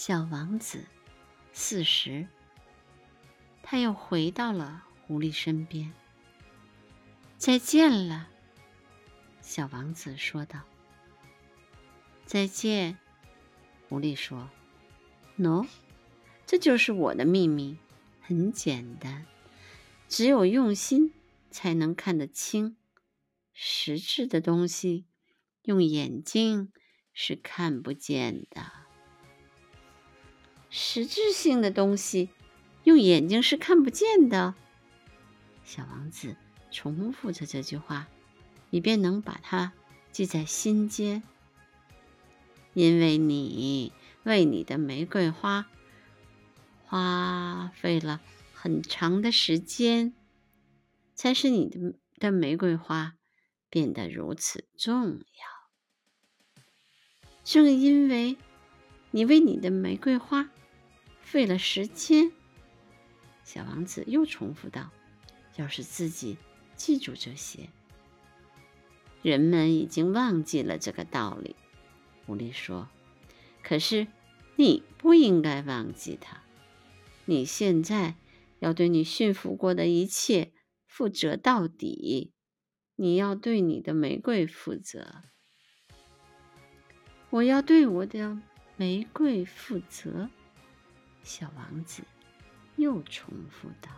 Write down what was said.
小王子四十，他又回到了狐狸身边。再见了，小王子说道。再见，狐狸说。喏，这就是我的秘密，很简单，只有用心才能看得清。实质的东西，用眼睛是看不见的。实质性的东西，用眼睛是看不见的。小王子重复着这句话，以便能把它记在心间。因为你。为你的玫瑰花花费了很长的时间，才使你的的玫瑰花变得如此重要。正因为你为你的玫瑰花费了时间，小王子又重复道：“要是自己记住这些，人们已经忘记了这个道理。”狐狸说：“可是。”你不应该忘记它。你现在要对你驯服过的一切负责到底。你要对你的玫瑰负责。我要对我的玫瑰负责。小王子又重复道。